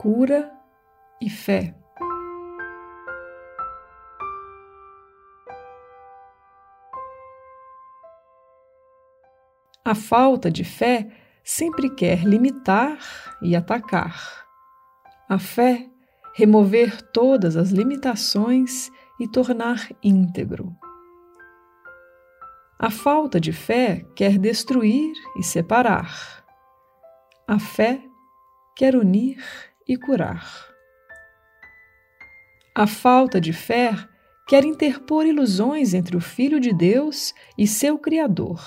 cura e fé. A falta de fé sempre quer limitar e atacar. A fé, remover todas as limitações e tornar íntegro. A falta de fé quer destruir e separar. A fé quer unir e curar. A falta de fé quer interpor ilusões entre o Filho de Deus e seu Criador.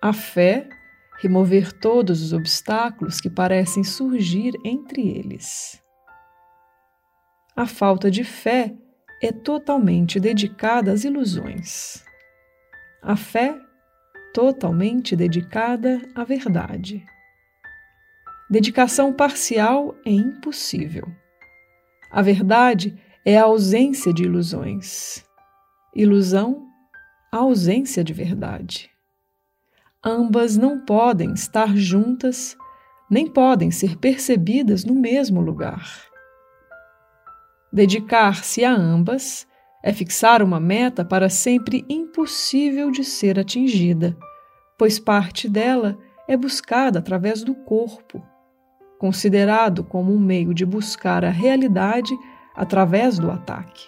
A fé, remover todos os obstáculos que parecem surgir entre eles. A falta de fé é totalmente dedicada às ilusões. A fé, totalmente dedicada à verdade. Dedicação parcial é impossível. A verdade é a ausência de ilusões. Ilusão, a ausência de verdade. Ambas não podem estar juntas, nem podem ser percebidas no mesmo lugar. Dedicar-se a ambas é fixar uma meta para sempre impossível de ser atingida, pois parte dela é buscada através do corpo considerado como um meio de buscar a realidade através do ataque.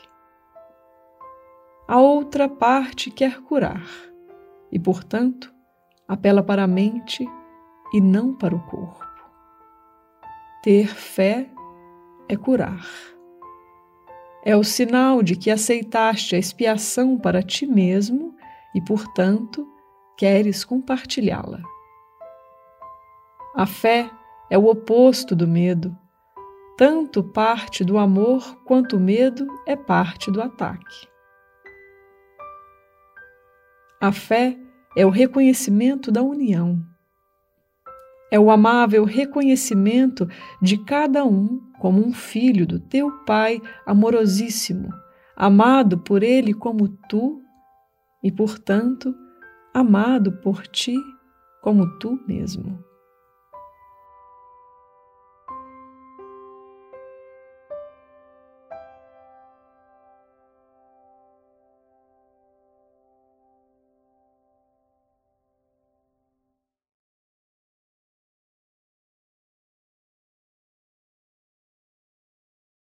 A outra parte quer curar e, portanto, apela para a mente e não para o corpo. Ter fé é curar. É o sinal de que aceitaste a expiação para ti mesmo e, portanto, queres compartilhá-la. A fé é o oposto do medo. Tanto parte do amor quanto o medo é parte do ataque. A fé é o reconhecimento da união. É o amável reconhecimento de cada um como um filho do teu Pai amorosíssimo, amado por Ele como tu e, portanto, amado por ti como tu mesmo.